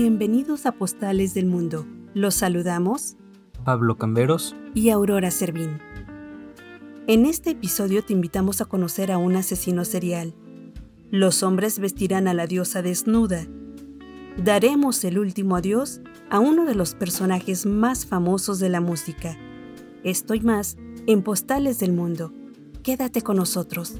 Bienvenidos a Postales del Mundo. Los saludamos Pablo Camberos y Aurora Servín. En este episodio te invitamos a conocer a un asesino serial. Los hombres vestirán a la diosa desnuda. Daremos el último adiós a uno de los personajes más famosos de la música. Estoy más en Postales del Mundo. Quédate con nosotros.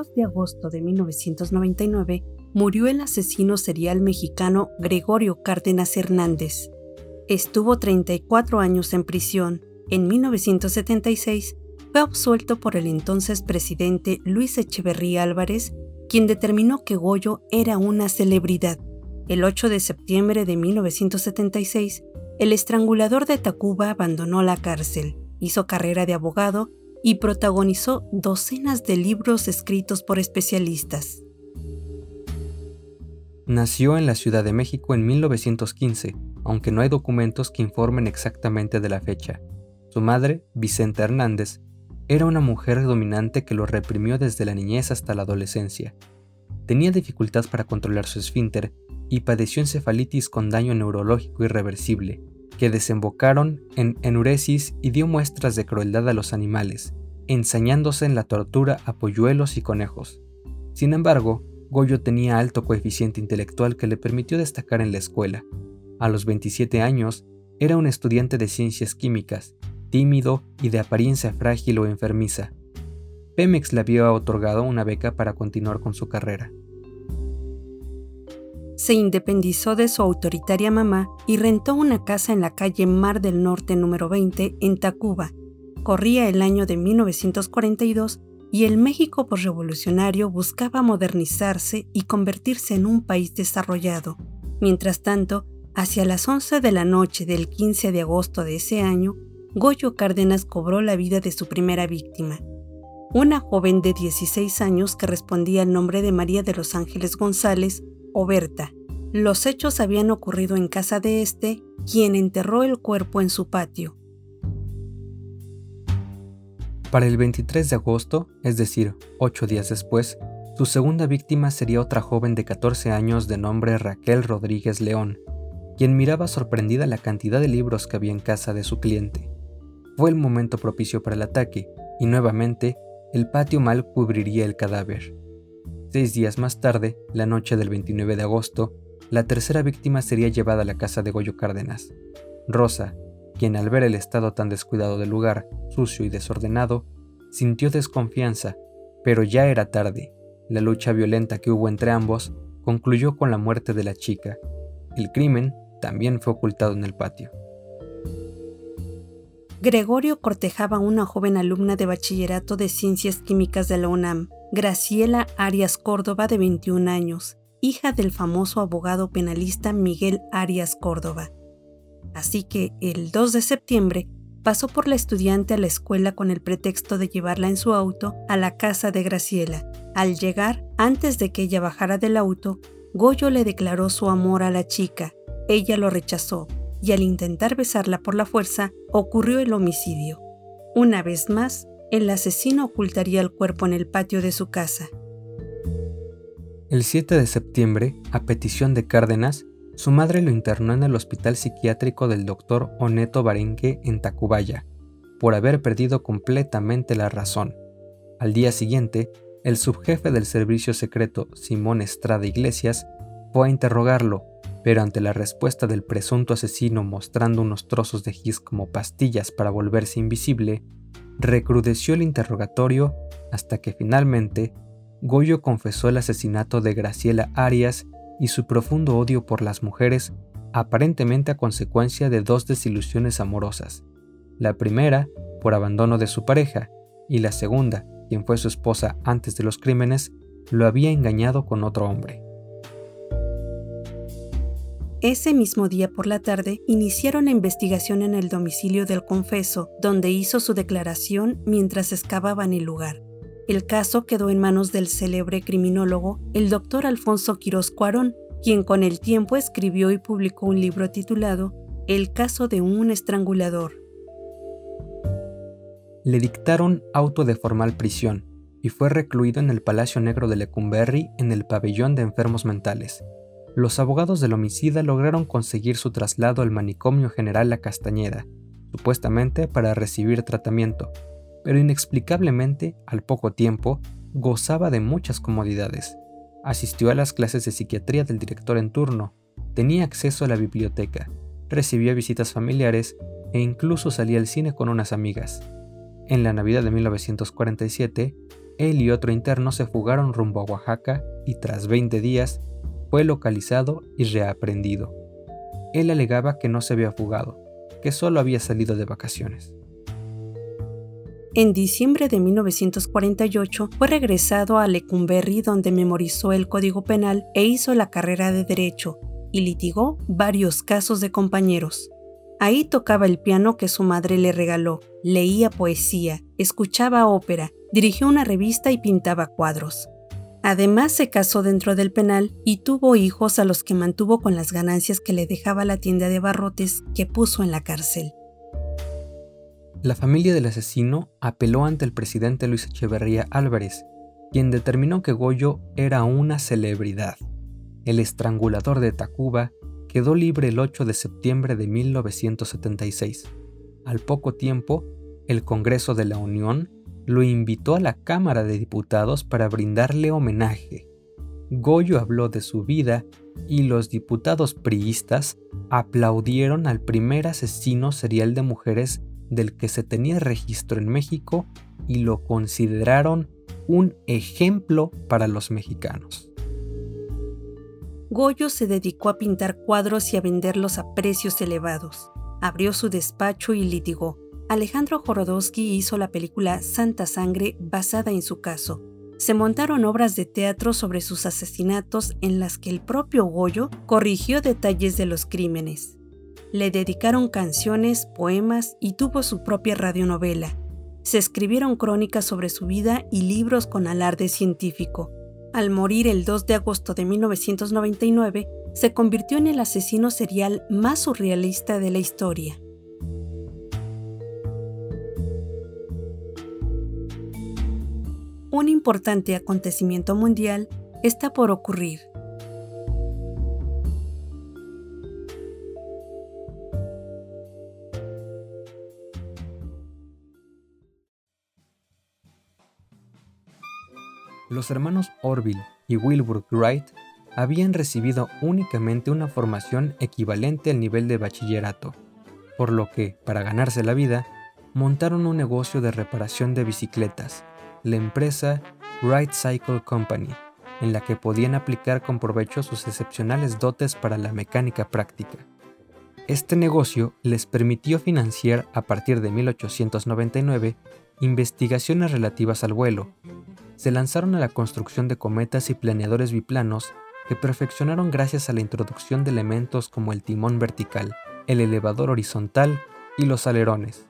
El 2 de agosto de 1999 murió el asesino serial mexicano Gregorio Cárdenas Hernández. Estuvo 34 años en prisión. En 1976 fue absuelto por el entonces presidente Luis Echeverría Álvarez, quien determinó que Goyo era una celebridad. El 8 de septiembre de 1976, el estrangulador de Tacuba abandonó la cárcel, hizo carrera de abogado y protagonizó docenas de libros escritos por especialistas. Nació en la Ciudad de México en 1915, aunque no hay documentos que informen exactamente de la fecha. Su madre, Vicenta Hernández, era una mujer dominante que lo reprimió desde la niñez hasta la adolescencia. Tenía dificultad para controlar su esfínter y padeció encefalitis con daño neurológico irreversible, que desembocaron en enuresis y dio muestras de crueldad a los animales, ensañándose en la tortura a polluelos y conejos. Sin embargo, Goyo tenía alto coeficiente intelectual que le permitió destacar en la escuela. A los 27 años, era un estudiante de ciencias químicas, tímido y de apariencia frágil o enfermiza. Pemex le había otorgado una beca para continuar con su carrera se independizó de su autoritaria mamá y rentó una casa en la calle Mar del Norte número 20 en Tacuba. Corría el año de 1942 y el México postrevolucionario buscaba modernizarse y convertirse en un país desarrollado. Mientras tanto, hacia las 11 de la noche del 15 de agosto de ese año, Goyo Cárdenas cobró la vida de su primera víctima, una joven de 16 años que respondía al nombre de María de los Ángeles González o Berta. Los hechos habían ocurrido en casa de este, quien enterró el cuerpo en su patio. Para el 23 de agosto, es decir, ocho días después, su segunda víctima sería otra joven de 14 años de nombre Raquel Rodríguez León, quien miraba sorprendida la cantidad de libros que había en casa de su cliente. Fue el momento propicio para el ataque, y nuevamente, el patio mal cubriría el cadáver. Seis días más tarde, la noche del 29 de agosto, la tercera víctima sería llevada a la casa de Goyo Cárdenas. Rosa, quien al ver el estado tan descuidado del lugar, sucio y desordenado, sintió desconfianza, pero ya era tarde. La lucha violenta que hubo entre ambos concluyó con la muerte de la chica. El crimen también fue ocultado en el patio. Gregorio cortejaba a una joven alumna de bachillerato de ciencias químicas de la UNAM, Graciela Arias Córdoba, de 21 años, hija del famoso abogado penalista Miguel Arias Córdoba. Así que el 2 de septiembre pasó por la estudiante a la escuela con el pretexto de llevarla en su auto a la casa de Graciela. Al llegar, antes de que ella bajara del auto, Goyo le declaró su amor a la chica. Ella lo rechazó y al intentar besarla por la fuerza ocurrió el homicidio. Una vez más, el asesino ocultaría el cuerpo en el patio de su casa. El 7 de septiembre, a petición de Cárdenas, su madre lo internó en el hospital psiquiátrico del doctor Oneto Barenque en Tacubaya, por haber perdido completamente la razón. Al día siguiente, el subjefe del servicio secreto, Simón Estrada Iglesias, fue a interrogarlo, pero ante la respuesta del presunto asesino mostrando unos trozos de gis como pastillas para volverse invisible, recrudeció el interrogatorio hasta que finalmente Goyo confesó el asesinato de Graciela Arias y su profundo odio por las mujeres, aparentemente a consecuencia de dos desilusiones amorosas. La primera, por abandono de su pareja, y la segunda, quien fue su esposa antes de los crímenes, lo había engañado con otro hombre. Ese mismo día por la tarde iniciaron la investigación en el domicilio del confeso, donde hizo su declaración mientras excavaban el lugar. El caso quedó en manos del célebre criminólogo, el doctor Alfonso Quirós Cuarón, quien con el tiempo escribió y publicó un libro titulado El caso de un estrangulador. Le dictaron auto de formal prisión y fue recluido en el Palacio Negro de Lecumberri en el pabellón de enfermos mentales, los abogados del homicida lograron conseguir su traslado al manicomio general La Castañeda, supuestamente para recibir tratamiento, pero inexplicablemente, al poco tiempo, gozaba de muchas comodidades. Asistió a las clases de psiquiatría del director en turno, tenía acceso a la biblioteca, recibía visitas familiares e incluso salía al cine con unas amigas. En la Navidad de 1947, él y otro interno se fugaron rumbo a Oaxaca y tras 20 días fue localizado y reaprendido. Él alegaba que no se había fugado, que solo había salido de vacaciones. En diciembre de 1948 fue regresado a Lecumberri donde memorizó el Código Penal e hizo la carrera de Derecho y litigó varios casos de compañeros. Ahí tocaba el piano que su madre le regaló, leía poesía, escuchaba ópera, dirigió una revista y pintaba cuadros. Además se casó dentro del penal y tuvo hijos a los que mantuvo con las ganancias que le dejaba la tienda de barrotes que puso en la cárcel. La familia del asesino apeló ante el presidente Luis Echeverría Álvarez, quien determinó que Goyo era una celebridad. El estrangulador de Tacuba quedó libre el 8 de septiembre de 1976. Al poco tiempo, el Congreso de la Unión lo invitó a la Cámara de Diputados para brindarle homenaje. Goyo habló de su vida y los diputados priistas aplaudieron al primer asesino serial de mujeres del que se tenía registro en México y lo consideraron un ejemplo para los mexicanos. Goyo se dedicó a pintar cuadros y a venderlos a precios elevados. Abrió su despacho y litigó. Alejandro Jorodowski hizo la película Santa Sangre basada en su caso. Se montaron obras de teatro sobre sus asesinatos en las que el propio Goyo corrigió detalles de los crímenes. Le dedicaron canciones, poemas y tuvo su propia radionovela. Se escribieron crónicas sobre su vida y libros con alarde científico. Al morir el 2 de agosto de 1999, se convirtió en el asesino serial más surrealista de la historia. Un importante acontecimiento mundial está por ocurrir. Los hermanos Orville y Wilbur Wright habían recibido únicamente una formación equivalente al nivel de bachillerato, por lo que, para ganarse la vida, montaron un negocio de reparación de bicicletas la empresa Wright Cycle Company, en la que podían aplicar con provecho sus excepcionales dotes para la mecánica práctica. Este negocio les permitió financiar a partir de 1899 investigaciones relativas al vuelo. Se lanzaron a la construcción de cometas y planeadores biplanos que perfeccionaron gracias a la introducción de elementos como el timón vertical, el elevador horizontal y los alerones.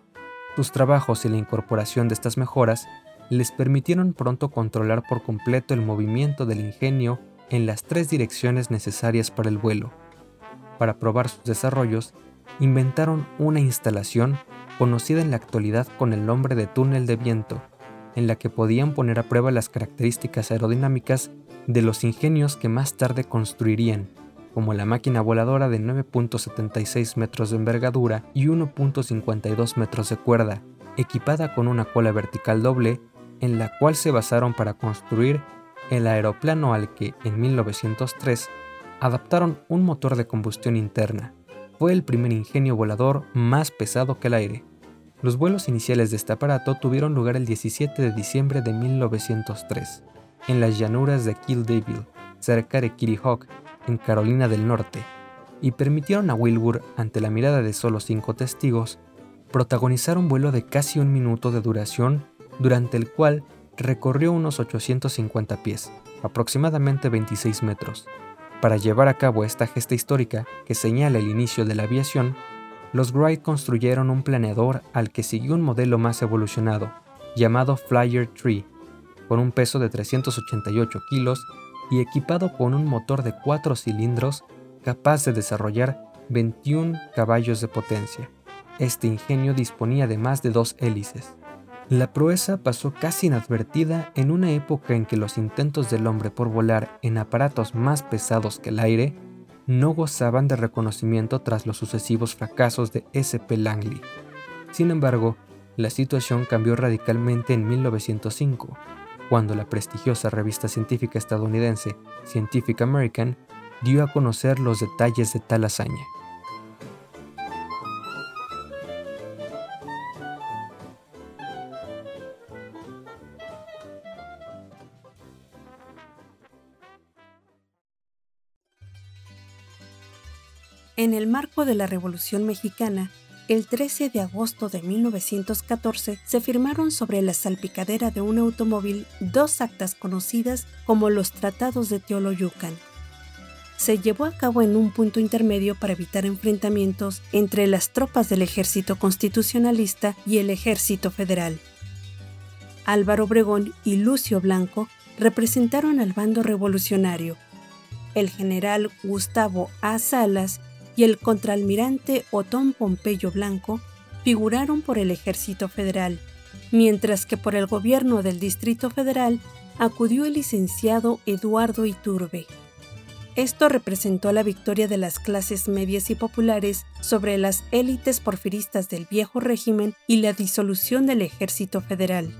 Sus trabajos y la incorporación de estas mejoras les permitieron pronto controlar por completo el movimiento del ingenio en las tres direcciones necesarias para el vuelo. Para probar sus desarrollos, inventaron una instalación conocida en la actualidad con el nombre de túnel de viento, en la que podían poner a prueba las características aerodinámicas de los ingenios que más tarde construirían, como la máquina voladora de 9.76 metros de envergadura y 1.52 metros de cuerda, equipada con una cola vertical doble en la cual se basaron para construir el aeroplano al que, en 1903, adaptaron un motor de combustión interna. Fue el primer ingenio volador más pesado que el aire. Los vuelos iniciales de este aparato tuvieron lugar el 17 de diciembre de 1903, en las llanuras de Kill Devil, cerca de Kitty Hawk, en Carolina del Norte, y permitieron a Wilbur, ante la mirada de solo cinco testigos, protagonizar un vuelo de casi un minuto de duración durante el cual recorrió unos 850 pies, aproximadamente 26 metros. Para llevar a cabo esta gesta histórica que señala el inicio de la aviación, los Wright construyeron un planeador al que siguió un modelo más evolucionado, llamado Flyer 3, con un peso de 388 kilos y equipado con un motor de 4 cilindros capaz de desarrollar 21 caballos de potencia. Este ingenio disponía de más de dos hélices. La proeza pasó casi inadvertida en una época en que los intentos del hombre por volar en aparatos más pesados que el aire no gozaban de reconocimiento tras los sucesivos fracasos de S.P. Langley. Sin embargo, la situación cambió radicalmente en 1905, cuando la prestigiosa revista científica estadounidense Scientific American dio a conocer los detalles de tal hazaña. En el marco de la Revolución Mexicana, el 13 de agosto de 1914 se firmaron sobre la salpicadera de un automóvil dos actas conocidas como los Tratados de Teoloyucan. Se llevó a cabo en un punto intermedio para evitar enfrentamientos entre las tropas del ejército constitucionalista y el ejército federal. Álvaro Obregón y Lucio Blanco representaron al bando revolucionario. El general Gustavo A. Salas y el contraalmirante Otón Pompeyo Blanco figuraron por el Ejército Federal, mientras que por el gobierno del Distrito Federal acudió el licenciado Eduardo Iturbe. Esto representó la victoria de las clases medias y populares sobre las élites porfiristas del viejo régimen y la disolución del Ejército Federal.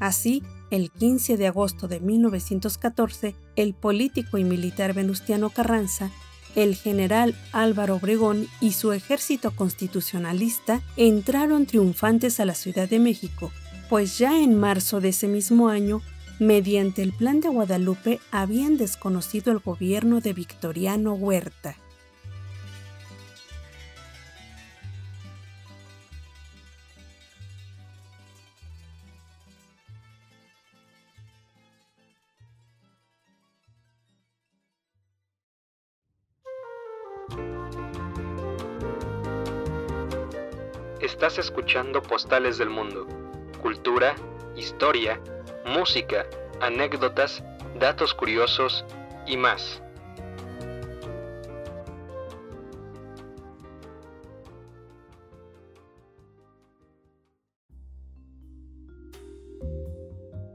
Así, el 15 de agosto de 1914, el político y militar Venustiano Carranza el general Álvaro Obregón y su ejército constitucionalista entraron triunfantes a la Ciudad de México, pues ya en marzo de ese mismo año, mediante el Plan de Guadalupe, habían desconocido el gobierno de Victoriano Huerta. Estás escuchando Postales del Mundo. Cultura, historia, música, anécdotas, datos curiosos y más.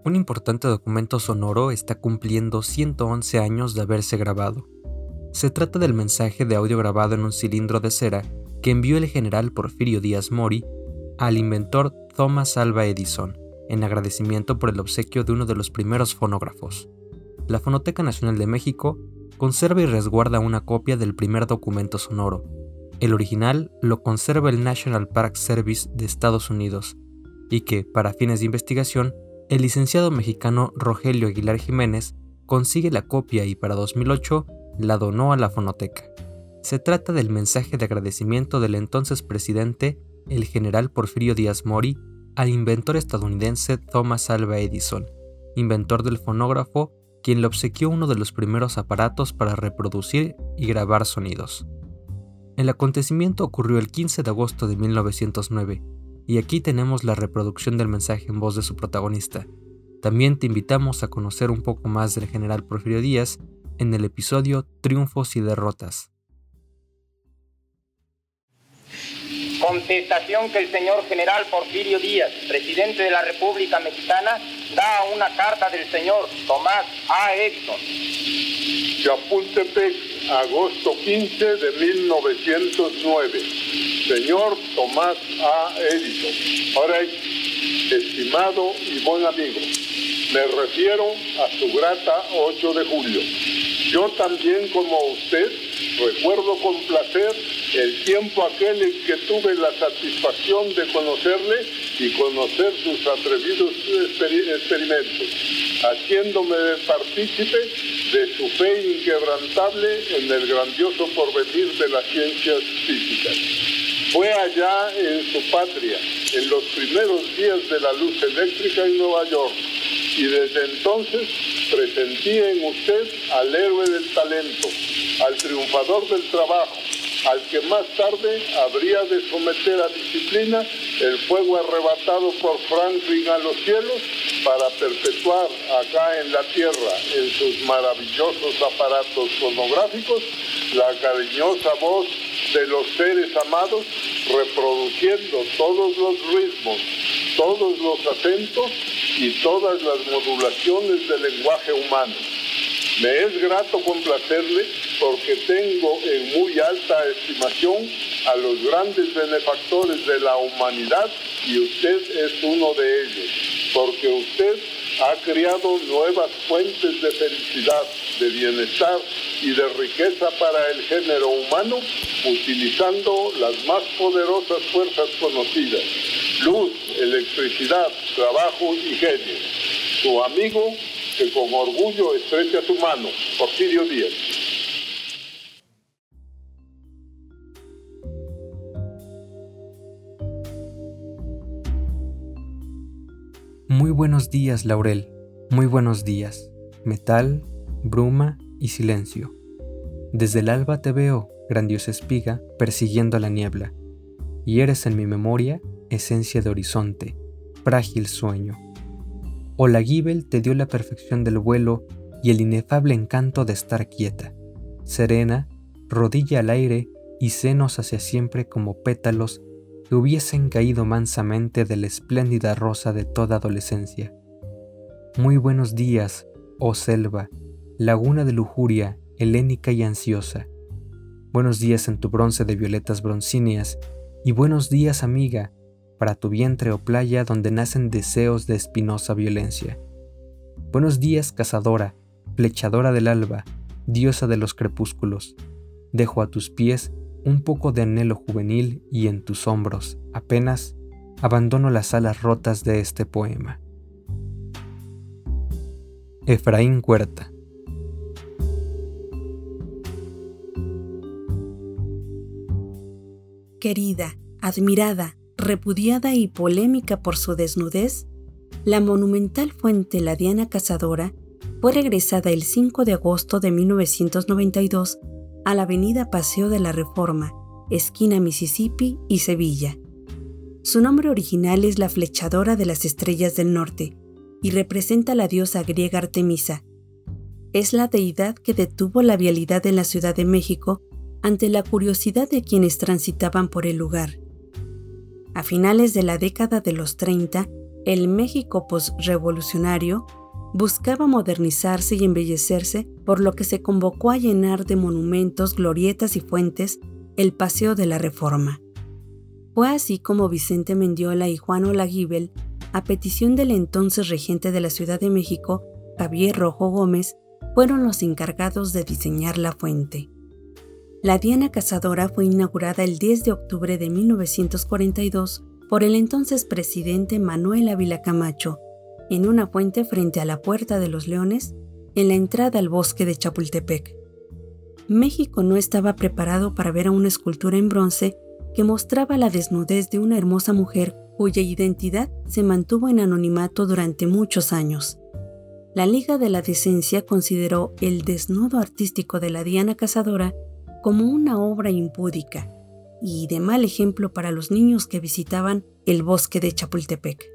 Un importante documento sonoro está cumpliendo 111 años de haberse grabado. Se trata del mensaje de audio grabado en un cilindro de cera que envió el general Porfirio Díaz Mori al inventor Thomas Alva Edison en agradecimiento por el obsequio de uno de los primeros fonógrafos. La Fonoteca Nacional de México conserva y resguarda una copia del primer documento sonoro. El original lo conserva el National Park Service de Estados Unidos y que, para fines de investigación, el licenciado mexicano Rogelio Aguilar Jiménez consigue la copia y para 2008 la donó a la fonoteca. Se trata del mensaje de agradecimiento del entonces presidente, el general Porfirio Díaz Mori, al inventor estadounidense Thomas Alva Edison, inventor del fonógrafo, quien le obsequió uno de los primeros aparatos para reproducir y grabar sonidos. El acontecimiento ocurrió el 15 de agosto de 1909, y aquí tenemos la reproducción del mensaje en voz de su protagonista. También te invitamos a conocer un poco más del general Porfirio Díaz en el episodio Triunfos y Derrotas. contestación que el señor general Porfirio Díaz, presidente de la República Mexicana, da a una carta del señor Tomás A. Edison. Chapultepec, agosto 15 de 1909. Señor Tomás A. Edison. Ahora, estimado y buen amigo, me refiero a su grata 8 de julio. Yo también, como usted, recuerdo con placer el tiempo aquel en que tuve la satisfacción de conocerle y conocer sus atrevidos experimentos, haciéndome partícipe de su fe inquebrantable en el grandioso porvenir de las ciencias físicas. Fue allá en su patria, en los primeros días de la luz eléctrica en Nueva York, y desde entonces presentí en usted al héroe del talento, al triunfador del trabajo, al que más tarde habría de someter a disciplina el fuego arrebatado por Franklin a los cielos para perpetuar acá en la tierra, en sus maravillosos aparatos fonográficos, la cariñosa voz de los seres amados, reproduciendo todos los ritmos, todos los acentos y todas las modulaciones del lenguaje humano. Me es grato complacerle porque tengo en muy alta estimación a los grandes benefactores de la humanidad y usted es uno de ellos, porque usted ha creado nuevas fuentes de felicidad, de bienestar y de riqueza para el género humano, utilizando las más poderosas fuerzas conocidas, luz, electricidad, trabajo y genio. Su amigo, que con orgullo estrecha su mano, Porfirio Díaz. Muy buenos días, Laurel. Muy buenos días. Metal, bruma y silencio. Desde el alba te veo, grandiosa espiga, persiguiendo la niebla. Y eres en mi memoria esencia de horizonte, frágil sueño. O la Gibel te dio la perfección del vuelo y el inefable encanto de estar quieta, serena, rodilla al aire y senos hacia siempre como pétalos que hubiesen caído mansamente de la espléndida rosa de toda adolescencia. Muy buenos días, oh selva, laguna de lujuria, helénica y ansiosa. Buenos días en tu bronce de violetas broncíneas, y buenos días, amiga, para tu vientre o playa donde nacen deseos de espinosa violencia. Buenos días, cazadora, flechadora del alba, diosa de los crepúsculos. Dejo a tus pies un poco de anhelo juvenil y en tus hombros, apenas, abandono las alas rotas de este poema. Efraín Huerta Querida, admirada, repudiada y polémica por su desnudez, la monumental fuente La Diana Cazadora fue regresada el 5 de agosto de 1992 a la avenida Paseo de la Reforma, esquina Mississippi y Sevilla. Su nombre original es la Flechadora de las Estrellas del Norte y representa a la diosa griega Artemisa. Es la deidad que detuvo la vialidad en la Ciudad de México ante la curiosidad de quienes transitaban por el lugar. A finales de la década de los 30, el México postrevolucionario buscaba modernizarse y embellecerse, por lo que se convocó a llenar de monumentos, glorietas y fuentes el Paseo de la Reforma. Fue así como Vicente Mendiola y Juan Olaguibel, a petición del entonces regente de la Ciudad de México, Javier Rojo Gómez, fueron los encargados de diseñar la fuente. La Diana Cazadora fue inaugurada el 10 de octubre de 1942 por el entonces presidente Manuel Ávila Camacho, en una fuente frente a la Puerta de los Leones, en la entrada al bosque de Chapultepec. México no estaba preparado para ver a una escultura en bronce que mostraba la desnudez de una hermosa mujer cuya identidad se mantuvo en anonimato durante muchos años. La Liga de la Decencia consideró el desnudo artístico de la Diana Cazadora como una obra impúdica y de mal ejemplo para los niños que visitaban el bosque de Chapultepec.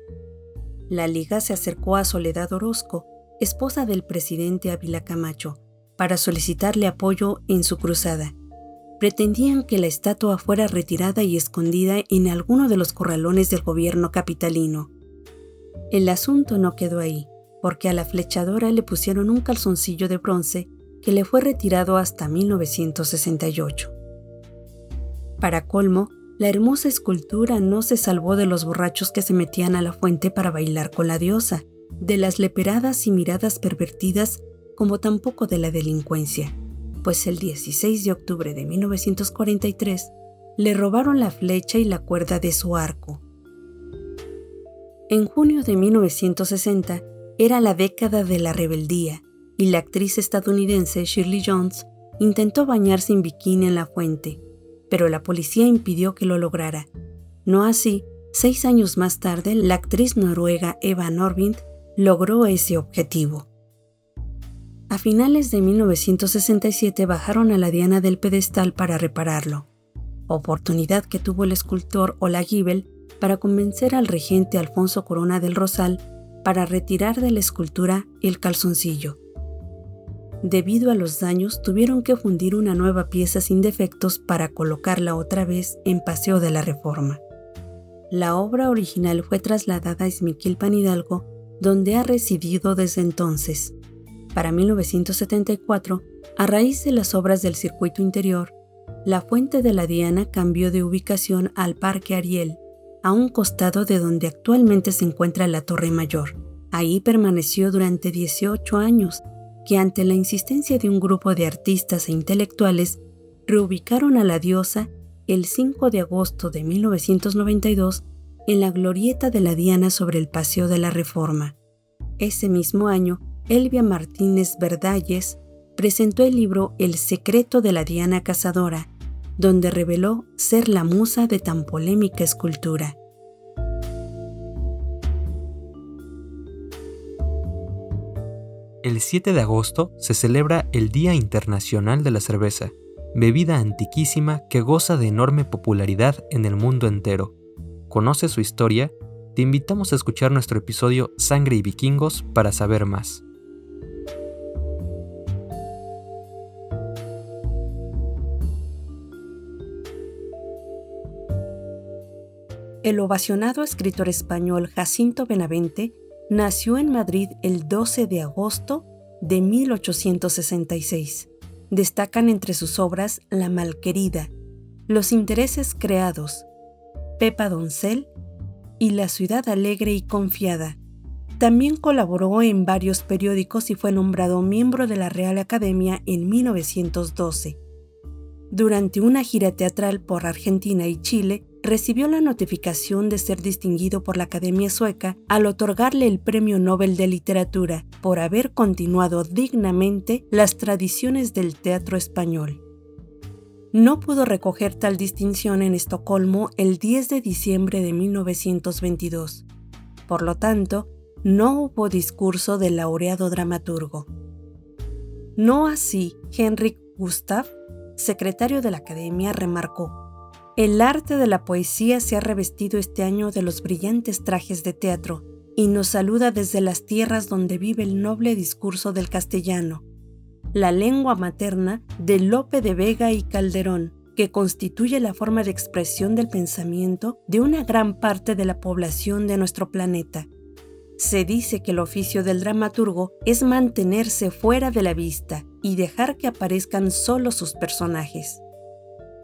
La liga se acercó a Soledad Orozco, esposa del presidente Ávila Camacho, para solicitarle apoyo en su cruzada. Pretendían que la estatua fuera retirada y escondida en alguno de los corralones del gobierno capitalino. El asunto no quedó ahí, porque a la flechadora le pusieron un calzoncillo de bronce que le fue retirado hasta 1968. Para colmo, la hermosa escultura no se salvó de los borrachos que se metían a la fuente para bailar con la diosa, de las leperadas y miradas pervertidas, como tampoco de la delincuencia, pues el 16 de octubre de 1943 le robaron la flecha y la cuerda de su arco. En junio de 1960 era la década de la rebeldía y la actriz estadounidense Shirley Jones intentó bañarse en bikini en la fuente, pero la policía impidió que lo lograra. No así, seis años más tarde, la actriz noruega Eva Norvind logró ese objetivo. A finales de 1967 bajaron a la Diana del pedestal para repararlo, oportunidad que tuvo el escultor Olagibel para convencer al regente Alfonso Corona del Rosal para retirar de la escultura el calzoncillo. Debido a los daños, tuvieron que fundir una nueva pieza sin defectos para colocarla otra vez en Paseo de la Reforma. La obra original fue trasladada a Esmiquilpan Hidalgo, donde ha residido desde entonces. Para 1974, a raíz de las obras del circuito interior, la Fuente de la Diana cambió de ubicación al Parque Ariel, a un costado de donde actualmente se encuentra la Torre Mayor. Ahí permaneció durante 18 años, que ante la insistencia de un grupo de artistas e intelectuales, reubicaron a la diosa el 5 de agosto de 1992 en la glorieta de la Diana sobre el Paseo de la Reforma. Ese mismo año, Elvia Martínez Verdalles presentó el libro El secreto de la Diana Cazadora, donde reveló ser la musa de tan polémica escultura. El 7 de agosto se celebra el Día Internacional de la Cerveza, bebida antiquísima que goza de enorme popularidad en el mundo entero. ¿Conoce su historia? Te invitamos a escuchar nuestro episodio Sangre y Vikingos para saber más. El ovacionado escritor español Jacinto Benavente nació en Madrid el 12 de agosto de 1866. Destacan entre sus obras La Malquerida, Los Intereses Creados, Pepa Doncel y La Ciudad Alegre y Confiada. También colaboró en varios periódicos y fue nombrado miembro de la Real Academia en 1912. Durante una gira teatral por Argentina y Chile, recibió la notificación de ser distinguido por la Academia Sueca al otorgarle el Premio Nobel de Literatura por haber continuado dignamente las tradiciones del teatro español. No pudo recoger tal distinción en Estocolmo el 10 de diciembre de 1922. Por lo tanto, no hubo discurso del laureado dramaturgo. No así, Henrik Gustav, secretario de la Academia, remarcó, el arte de la poesía se ha revestido este año de los brillantes trajes de teatro y nos saluda desde las tierras donde vive el noble discurso del castellano, la lengua materna de Lope de Vega y Calderón, que constituye la forma de expresión del pensamiento de una gran parte de la población de nuestro planeta. Se dice que el oficio del dramaturgo es mantenerse fuera de la vista y dejar que aparezcan solo sus personajes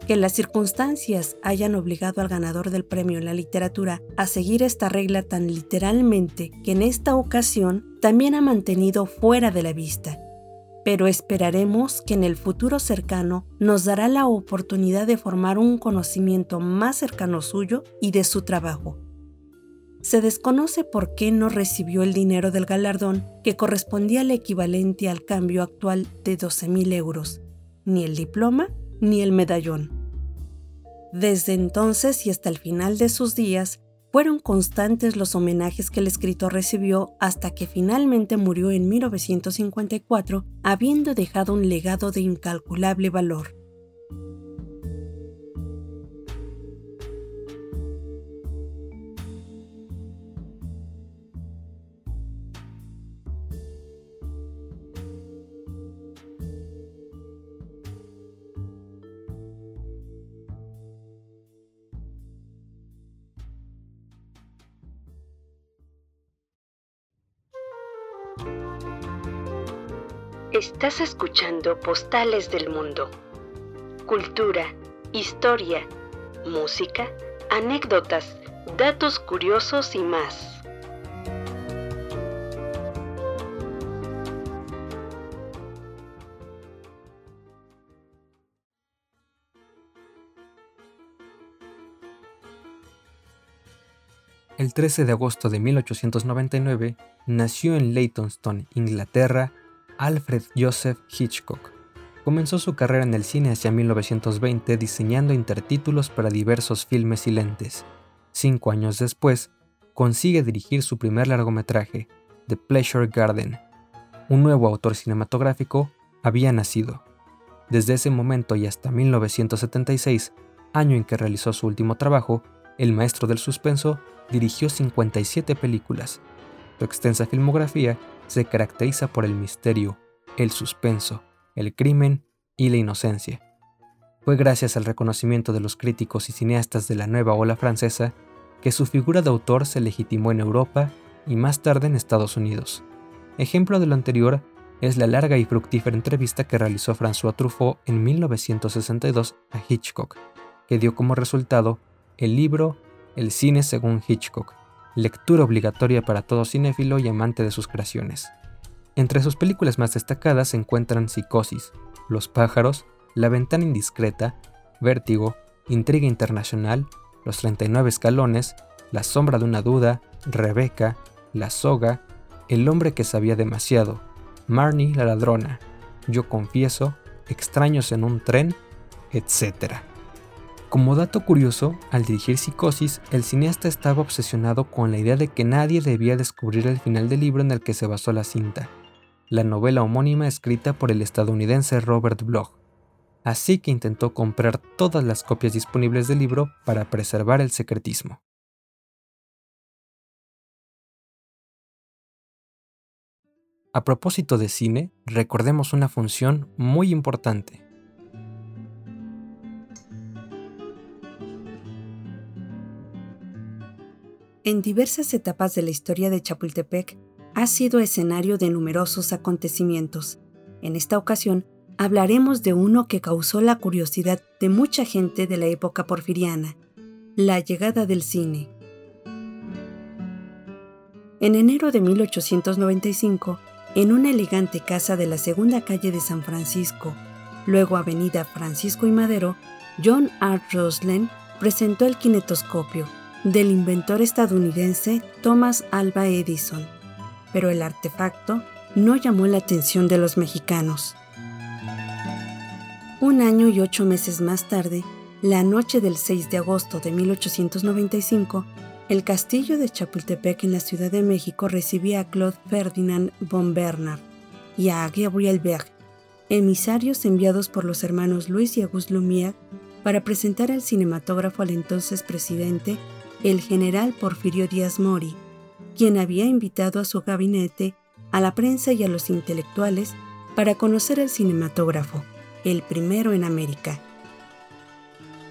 que las circunstancias hayan obligado al ganador del premio en la literatura a seguir esta regla tan literalmente que en esta ocasión también ha mantenido fuera de la vista. Pero esperaremos que en el futuro cercano nos dará la oportunidad de formar un conocimiento más cercano suyo y de su trabajo. Se desconoce por qué no recibió el dinero del galardón que correspondía al equivalente al cambio actual de 12.000 euros, ni el diploma ni el medallón. Desde entonces y hasta el final de sus días, fueron constantes los homenajes que el escritor recibió hasta que finalmente murió en 1954, habiendo dejado un legado de incalculable valor. Estás escuchando Postales del Mundo. Cultura, historia, música, anécdotas, datos curiosos y más. El 13 de agosto de 1899 nació en Leytonstone, Inglaterra, Alfred Joseph Hitchcock. Comenzó su carrera en el cine hacia 1920 diseñando intertítulos para diversos filmes silentes. Cinco años después, consigue dirigir su primer largometraje, The Pleasure Garden. Un nuevo autor cinematográfico había nacido. Desde ese momento y hasta 1976, año en que realizó su último trabajo, el maestro del suspenso dirigió 57 películas. Su extensa filmografía se caracteriza por el misterio, el suspenso, el crimen y la inocencia. Fue gracias al reconocimiento de los críticos y cineastas de la nueva ola francesa que su figura de autor se legitimó en Europa y más tarde en Estados Unidos. Ejemplo de lo anterior es la larga y fructífera entrevista que realizó François Truffaut en 1962 a Hitchcock, que dio como resultado el libro El cine según Hitchcock, lectura obligatoria para todo cinéfilo y amante de sus creaciones. Entre sus películas más destacadas se encuentran Psicosis, Los pájaros, La ventana indiscreta, Vértigo, Intriga Internacional, Los 39 escalones, La sombra de una duda, Rebeca, La soga, El hombre que sabía demasiado, Marnie la ladrona, Yo confieso, Extraños en un tren, etc. Como dato curioso, al dirigir Psicosis, el cineasta estaba obsesionado con la idea de que nadie debía descubrir el final del libro en el que se basó la cinta, la novela homónima escrita por el estadounidense Robert Bloch. Así que intentó comprar todas las copias disponibles del libro para preservar el secretismo. A propósito de cine, recordemos una función muy importante. En diversas etapas de la historia de Chapultepec ha sido escenario de numerosos acontecimientos. En esta ocasión hablaremos de uno que causó la curiosidad de mucha gente de la época porfiriana, la llegada del cine. En enero de 1895, en una elegante casa de la segunda calle de San Francisco, luego Avenida Francisco y Madero, John R. Roslin presentó el kinetoscopio, del inventor estadounidense Thomas Alva Edison, pero el artefacto no llamó la atención de los mexicanos. Un año y ocho meses más tarde, la noche del 6 de agosto de 1895, el castillo de Chapultepec en la Ciudad de México recibía a Claude Ferdinand von Bernard y a Gabriel Berg, emisarios enviados por los hermanos Luis y Auguste Lumière para presentar al cinematógrafo al entonces presidente el general Porfirio Díaz Mori, quien había invitado a su gabinete a la prensa y a los intelectuales para conocer el cinematógrafo, el primero en América.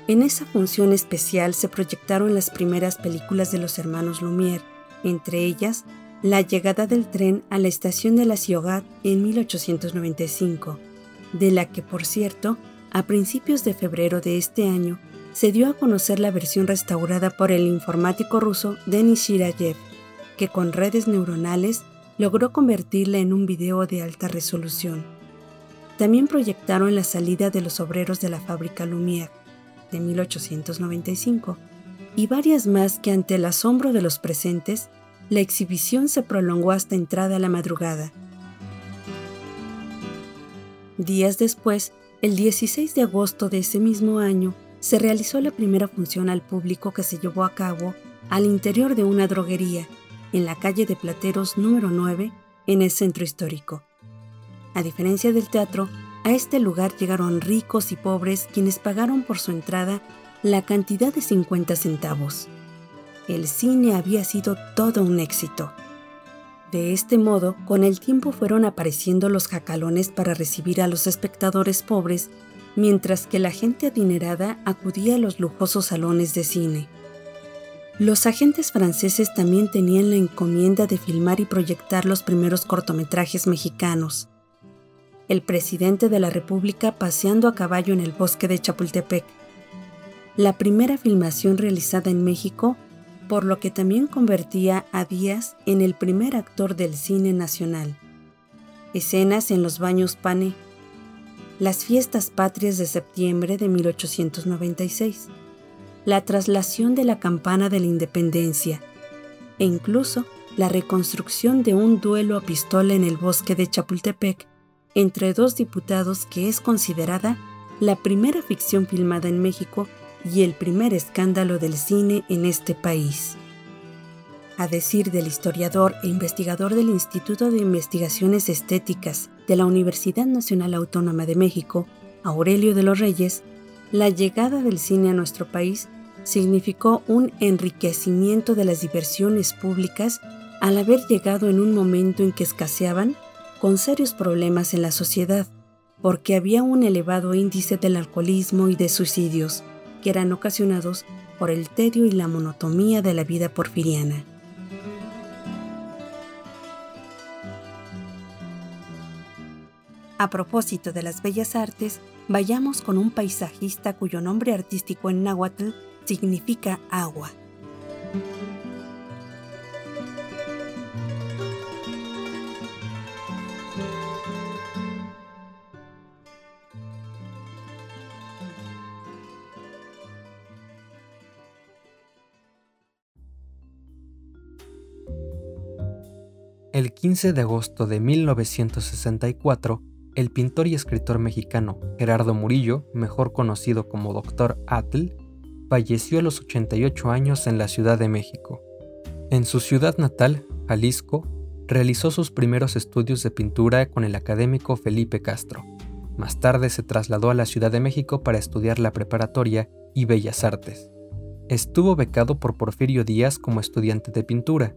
En esa función especial se proyectaron las primeras películas de los hermanos Lumière, entre ellas La llegada del tren a la estación de la Ciudad en 1895, de la que, por cierto, a principios de febrero de este año se dio a conocer la versión restaurada por el informático ruso Denis Shirayev, que con redes neuronales logró convertirla en un video de alta resolución. También proyectaron la salida de los obreros de la fábrica Lumière de 1895 y varias más que ante el asombro de los presentes, la exhibición se prolongó hasta entrada a la madrugada. Días después, el 16 de agosto de ese mismo año, se realizó la primera función al público que se llevó a cabo al interior de una droguería en la calle de Plateros número 9 en el centro histórico. A diferencia del teatro, a este lugar llegaron ricos y pobres quienes pagaron por su entrada la cantidad de 50 centavos. El cine había sido todo un éxito. De este modo, con el tiempo fueron apareciendo los jacalones para recibir a los espectadores pobres mientras que la gente adinerada acudía a los lujosos salones de cine. Los agentes franceses también tenían la encomienda de filmar y proyectar los primeros cortometrajes mexicanos. El presidente de la República paseando a caballo en el bosque de Chapultepec. La primera filmación realizada en México, por lo que también convertía a Díaz en el primer actor del cine nacional. Escenas en los baños Pane, las fiestas patrias de septiembre de 1896, la traslación de la campana de la independencia e incluso la reconstrucción de un duelo a pistola en el bosque de Chapultepec entre dos diputados que es considerada la primera ficción filmada en México y el primer escándalo del cine en este país. A decir del historiador e investigador del Instituto de Investigaciones Estéticas de la Universidad Nacional Autónoma de México, Aurelio de los Reyes, la llegada del cine a nuestro país significó un enriquecimiento de las diversiones públicas al haber llegado en un momento en que escaseaban con serios problemas en la sociedad, porque había un elevado índice del alcoholismo y de suicidios, que eran ocasionados por el tedio y la monotomía de la vida porfiriana. A propósito de las bellas artes, vayamos con un paisajista cuyo nombre artístico en náhuatl significa agua. El 15 de agosto de 1964, el pintor y escritor mexicano Gerardo Murillo, mejor conocido como Dr. Atl, falleció a los 88 años en la Ciudad de México. En su ciudad natal, Jalisco, realizó sus primeros estudios de pintura con el académico Felipe Castro. Más tarde se trasladó a la Ciudad de México para estudiar la preparatoria y bellas artes. Estuvo becado por Porfirio Díaz como estudiante de pintura.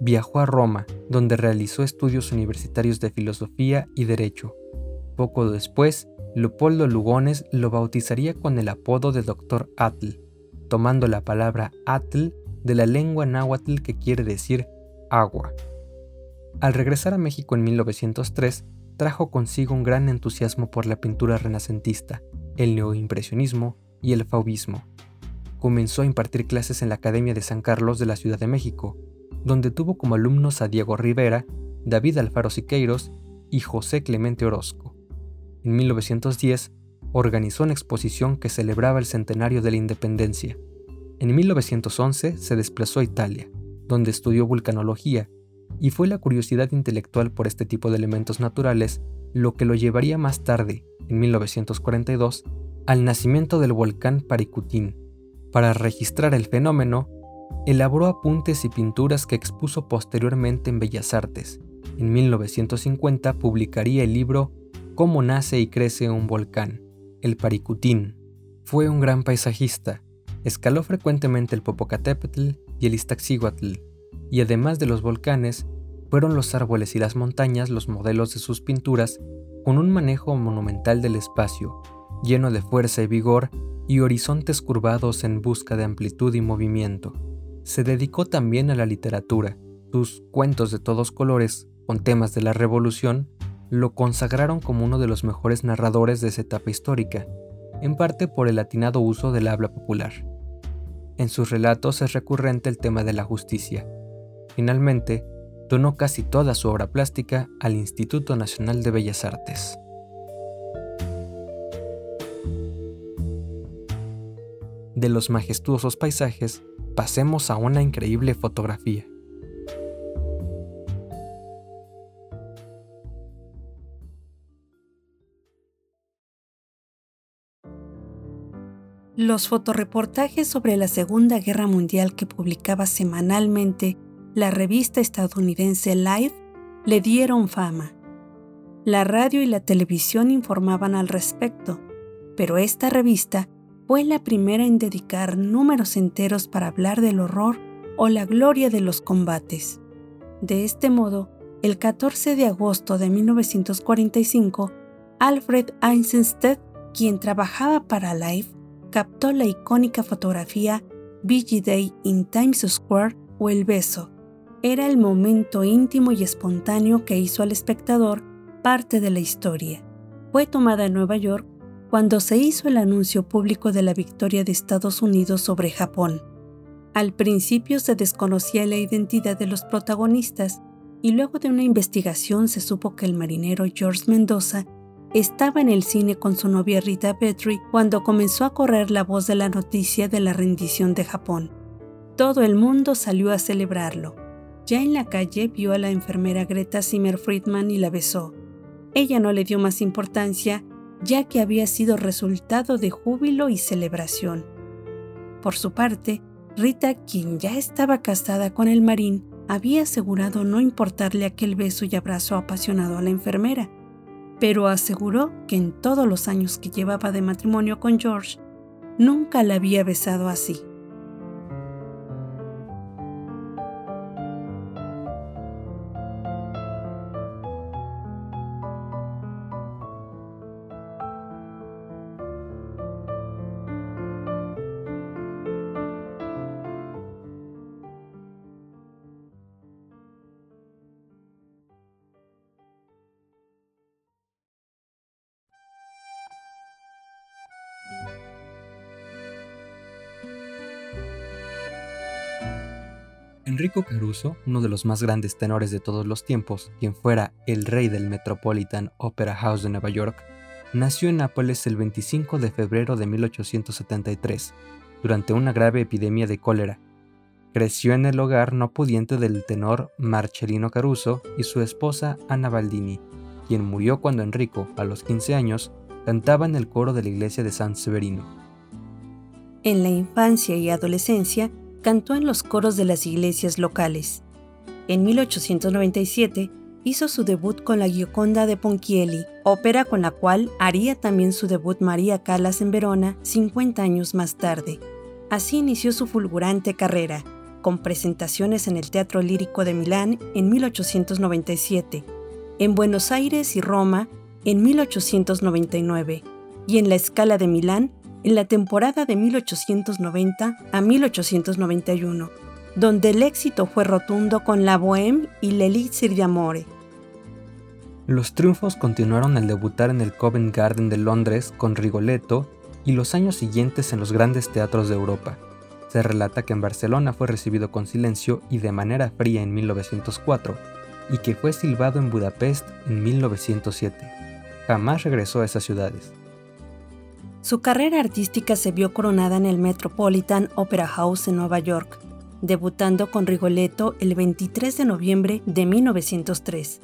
Viajó a Roma, donde realizó estudios universitarios de filosofía y derecho. Poco después, Leopoldo Lugones lo bautizaría con el apodo de Dr. Atl, tomando la palabra Atl de la lengua náhuatl que quiere decir agua. Al regresar a México en 1903, trajo consigo un gran entusiasmo por la pintura renacentista, el neoimpresionismo y el fauvismo. Comenzó a impartir clases en la Academia de San Carlos de la Ciudad de México, donde tuvo como alumnos a Diego Rivera, David Alfaro Siqueiros y José Clemente Orozco en 1910, organizó una exposición que celebraba el centenario de la independencia. En 1911 se desplazó a Italia, donde estudió vulcanología, y fue la curiosidad intelectual por este tipo de elementos naturales lo que lo llevaría más tarde, en 1942, al nacimiento del volcán Paricutín. Para registrar el fenómeno, elaboró apuntes y pinturas que expuso posteriormente en Bellas Artes. En 1950 publicaría el libro cómo nace y crece un volcán, el Paricutín. Fue un gran paisajista, escaló frecuentemente el Popocatépetl y el Iztaccíhuatl, y además de los volcanes, fueron los árboles y las montañas los modelos de sus pinturas con un manejo monumental del espacio, lleno de fuerza y vigor y horizontes curvados en busca de amplitud y movimiento. Se dedicó también a la literatura. Sus cuentos de todos colores, con temas de la revolución, lo consagraron como uno de los mejores narradores de esa etapa histórica, en parte por el atinado uso del habla popular. En sus relatos es recurrente el tema de la justicia. Finalmente, donó casi toda su obra plástica al Instituto Nacional de Bellas Artes. De los majestuosos paisajes, pasemos a una increíble fotografía. Los fotoreportajes sobre la Segunda Guerra Mundial que publicaba semanalmente la revista estadounidense Life le dieron fama. La radio y la televisión informaban al respecto, pero esta revista fue la primera en dedicar números enteros para hablar del horror o la gloria de los combates. De este modo, el 14 de agosto de 1945, Alfred Eisenstedt, quien trabajaba para Life, captó la icónica fotografía BG Day in Times Square o El beso. Era el momento íntimo y espontáneo que hizo al espectador parte de la historia. Fue tomada en Nueva York cuando se hizo el anuncio público de la victoria de Estados Unidos sobre Japón. Al principio se desconocía la identidad de los protagonistas y luego de una investigación se supo que el marinero George Mendoza estaba en el cine con su novia Rita Petrie cuando comenzó a correr la voz de la noticia de la rendición de Japón. Todo el mundo salió a celebrarlo. Ya en la calle vio a la enfermera Greta Zimmer Friedman y la besó. Ella no le dio más importancia ya que había sido resultado de júbilo y celebración. Por su parte, Rita, quien ya estaba casada con el marín, había asegurado no importarle aquel beso y abrazo apasionado a la enfermera, pero aseguró que en todos los años que llevaba de matrimonio con George, nunca la había besado así. Enrico Caruso, uno de los más grandes tenores de todos los tiempos, quien fuera el rey del Metropolitan Opera House de Nueva York, nació en Nápoles el 25 de febrero de 1873, durante una grave epidemia de cólera. Creció en el hogar no pudiente del tenor Marcellino Caruso y su esposa Anna Baldini, quien murió cuando Enrico, a los 15 años, cantaba en el coro de la iglesia de San Severino. En la infancia y adolescencia, cantó en los coros de las iglesias locales. En 1897 hizo su debut con la Gioconda de Ponchielli, ópera con la cual haría también su debut María Callas en Verona 50 años más tarde. Así inició su fulgurante carrera, con presentaciones en el Teatro Lírico de Milán en 1897, en Buenos Aires y Roma en 1899 y en la Escala de Milán en la temporada de 1890 a 1891, donde el éxito fue rotundo con La Bohème y L'Elixir de Amore. Los triunfos continuaron al debutar en el Covent Garden de Londres con Rigoletto y los años siguientes en los grandes teatros de Europa. Se relata que en Barcelona fue recibido con silencio y de manera fría en 1904 y que fue silbado en Budapest en 1907. Jamás regresó a esas ciudades. Su carrera artística se vio coronada en el Metropolitan Opera House en Nueva York, debutando con Rigoletto el 23 de noviembre de 1903.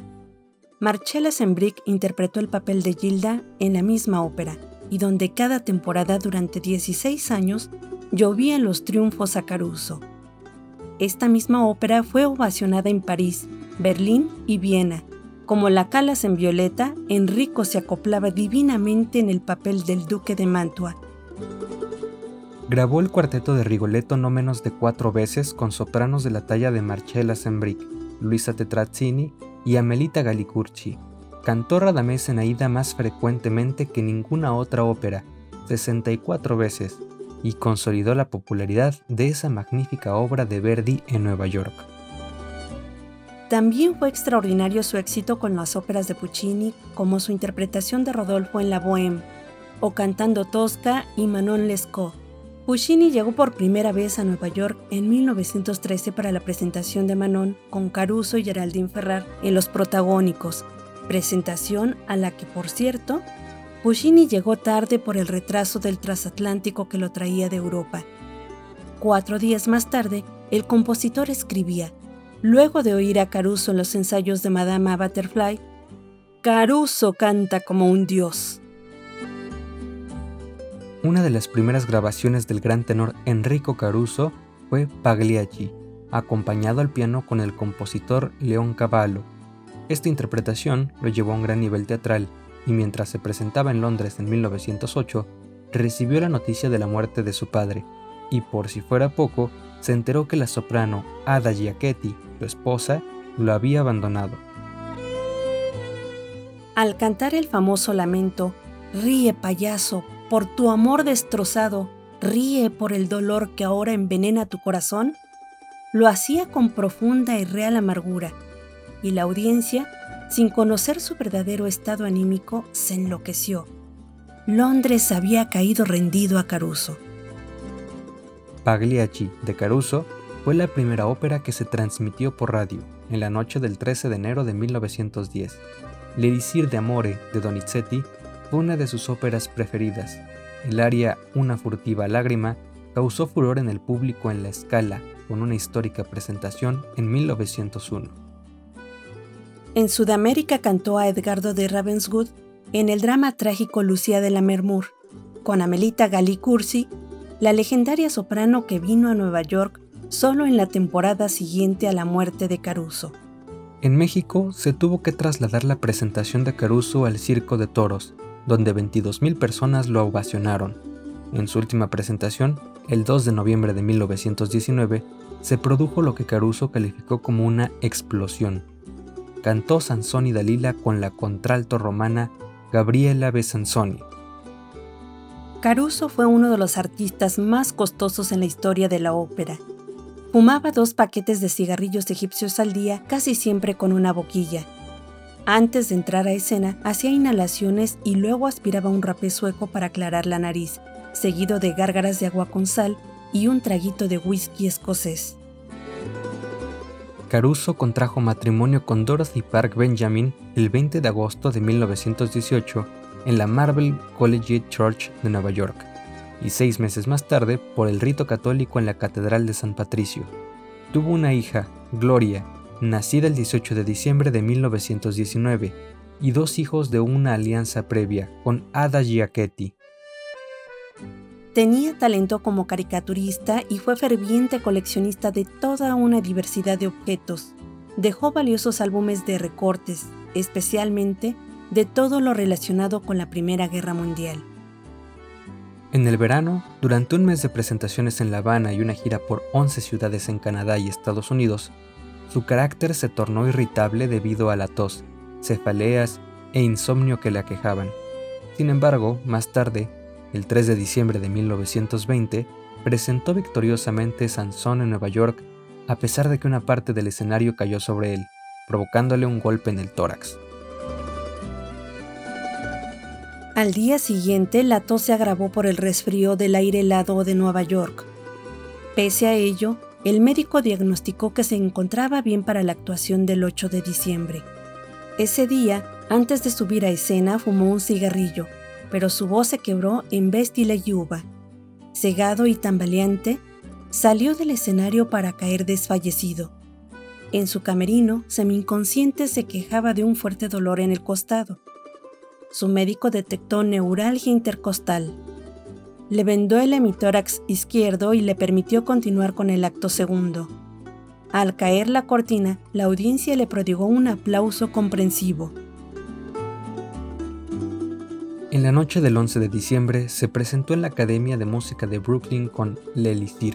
Marcella Sembrick interpretó el papel de Gilda en la misma ópera, y donde cada temporada durante 16 años llovían los triunfos a Caruso. Esta misma ópera fue ovacionada en París, Berlín y Viena, como la Calas en Violeta, Enrico se acoplaba divinamente en el papel del duque de Mantua. Grabó el cuarteto de Rigoletto no menos de cuatro veces con sopranos de la talla de Marcella Sembric, Luisa Tetrazzini y Amelita Gallicurci. Cantó Radamés en Aida más frecuentemente que ninguna otra ópera, 64 veces, y consolidó la popularidad de esa magnífica obra de Verdi en Nueva York. También fue extraordinario su éxito con las óperas de Puccini, como su interpretación de Rodolfo en La Bohème, o cantando Tosca y Manon Lescaut. Puccini llegó por primera vez a Nueva York en 1913 para la presentación de Manon con Caruso y Geraldine Ferrar en Los Protagónicos, presentación a la que, por cierto, Puccini llegó tarde por el retraso del transatlántico que lo traía de Europa. Cuatro días más tarde, el compositor escribía, Luego de oír a Caruso en los ensayos de Madama Butterfly, Caruso canta como un dios. Una de las primeras grabaciones del gran tenor Enrico Caruso fue Pagliacci, acompañado al piano con el compositor León Cavallo. Esta interpretación lo llevó a un gran nivel teatral y mientras se presentaba en Londres en 1908, recibió la noticia de la muerte de su padre, y por si fuera poco, se enteró que la soprano Ada Giacchetti, su esposa, lo había abandonado. Al cantar el famoso lamento, Ríe payaso, por tu amor destrozado, ríe por el dolor que ahora envenena tu corazón, lo hacía con profunda y real amargura, y la audiencia, sin conocer su verdadero estado anímico, se enloqueció. Londres había caído rendido a Caruso. Pagliacci de Caruso fue la primera ópera que se transmitió por radio en la noche del 13 de enero de 1910. L'Elisir de Amore de Donizetti fue una de sus óperas preferidas. El aria Una furtiva lágrima causó furor en el público en la escala con una histórica presentación en 1901. En Sudamérica cantó a Edgardo de Ravenswood en el drama trágico Lucía de la Mermur, con Amelita Galli Cursi la legendaria soprano que vino a Nueva York solo en la temporada siguiente a la muerte de Caruso. En México se tuvo que trasladar la presentación de Caruso al Circo de Toros, donde 22.000 personas lo ovacionaron. En su última presentación, el 2 de noviembre de 1919, se produjo lo que Caruso calificó como una explosión. Cantó Sansón y Dalila con la contralto romana Gabriela Besansoni. Caruso fue uno de los artistas más costosos en la historia de la ópera. Fumaba dos paquetes de cigarrillos egipcios al día, casi siempre con una boquilla. Antes de entrar a escena, hacía inhalaciones y luego aspiraba un rapé sueco para aclarar la nariz, seguido de gárgaras de agua con sal y un traguito de whisky escocés. Caruso contrajo matrimonio con Dorothy Park Benjamin el 20 de agosto de 1918 en la Marble Collegiate Church de Nueva York y seis meses más tarde por el rito católico en la Catedral de San Patricio. Tuvo una hija, Gloria, nacida el 18 de diciembre de 1919, y dos hijos de una alianza previa con Ada Giacchetti. Tenía talento como caricaturista y fue ferviente coleccionista de toda una diversidad de objetos. Dejó valiosos álbumes de recortes, especialmente de todo lo relacionado con la Primera Guerra Mundial. En el verano, durante un mes de presentaciones en La Habana y una gira por 11 ciudades en Canadá y Estados Unidos, su carácter se tornó irritable debido a la tos, cefaleas e insomnio que le aquejaban. Sin embargo, más tarde, el 3 de diciembre de 1920, presentó victoriosamente Sansón en Nueva York a pesar de que una parte del escenario cayó sobre él, provocándole un golpe en el tórax. Al día siguiente, la tos se agravó por el resfrío del aire helado de Nueva York. Pese a ello, el médico diagnosticó que se encontraba bien para la actuación del 8 de diciembre. Ese día, antes de subir a escena, fumó un cigarrillo, pero su voz se quebró en Bestile Yuba. Cegado y tambaleante, salió del escenario para caer desfallecido. En su camerino, semi-inconsciente se quejaba de un fuerte dolor en el costado. Su médico detectó neuralgia intercostal, le vendó el hemitórax izquierdo y le permitió continuar con el acto segundo. Al caer la cortina, la audiencia le prodigó un aplauso comprensivo. En la noche del 11 de diciembre se presentó en la Academia de Música de Brooklyn con L'Elixir.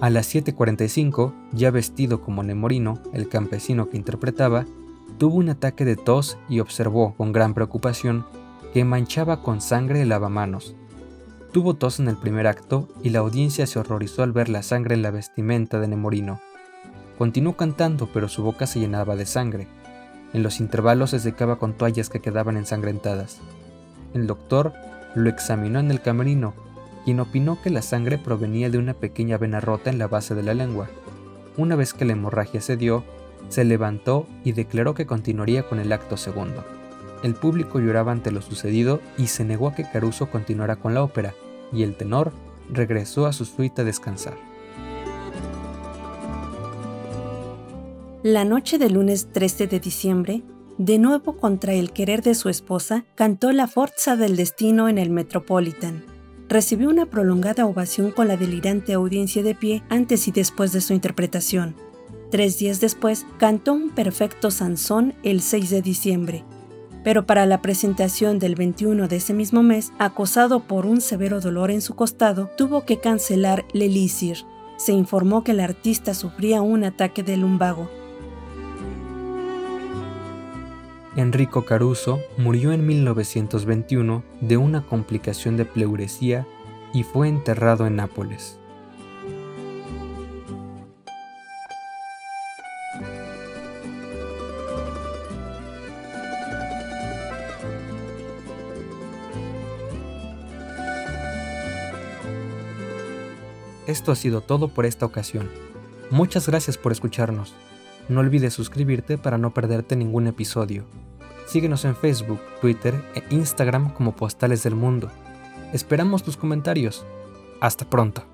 A las 7.45, ya vestido como Nemorino, el campesino que interpretaba, tuvo un ataque de tos y observó con gran preocupación que manchaba con sangre el lavamanos. Tuvo tos en el primer acto y la audiencia se horrorizó al ver la sangre en la vestimenta de Nemorino. Continuó cantando, pero su boca se llenaba de sangre. En los intervalos se secaba con toallas que quedaban ensangrentadas. El doctor lo examinó en el camerino, quien opinó que la sangre provenía de una pequeña vena rota en la base de la lengua. Una vez que la hemorragia cedió, se levantó y declaró que continuaría con el acto segundo. El público lloraba ante lo sucedido y se negó a que Caruso continuara con la ópera, y el tenor regresó a su suite a descansar. La noche del lunes 13 de diciembre, de nuevo contra el querer de su esposa, cantó la Forza del Destino en el Metropolitan. Recibió una prolongada ovación con la delirante audiencia de pie antes y después de su interpretación. Tres días después, cantó un perfecto Sansón el 6 de diciembre, pero para la presentación del 21 de ese mismo mes, acosado por un severo dolor en su costado, tuvo que cancelar L'Elysir. Se informó que el artista sufría un ataque de lumbago. Enrico Caruso murió en 1921 de una complicación de pleuresía y fue enterrado en Nápoles. Esto ha sido todo por esta ocasión. Muchas gracias por escucharnos. No olvides suscribirte para no perderte ningún episodio. Síguenos en Facebook, Twitter e Instagram como Postales del Mundo. Esperamos tus comentarios. Hasta pronto.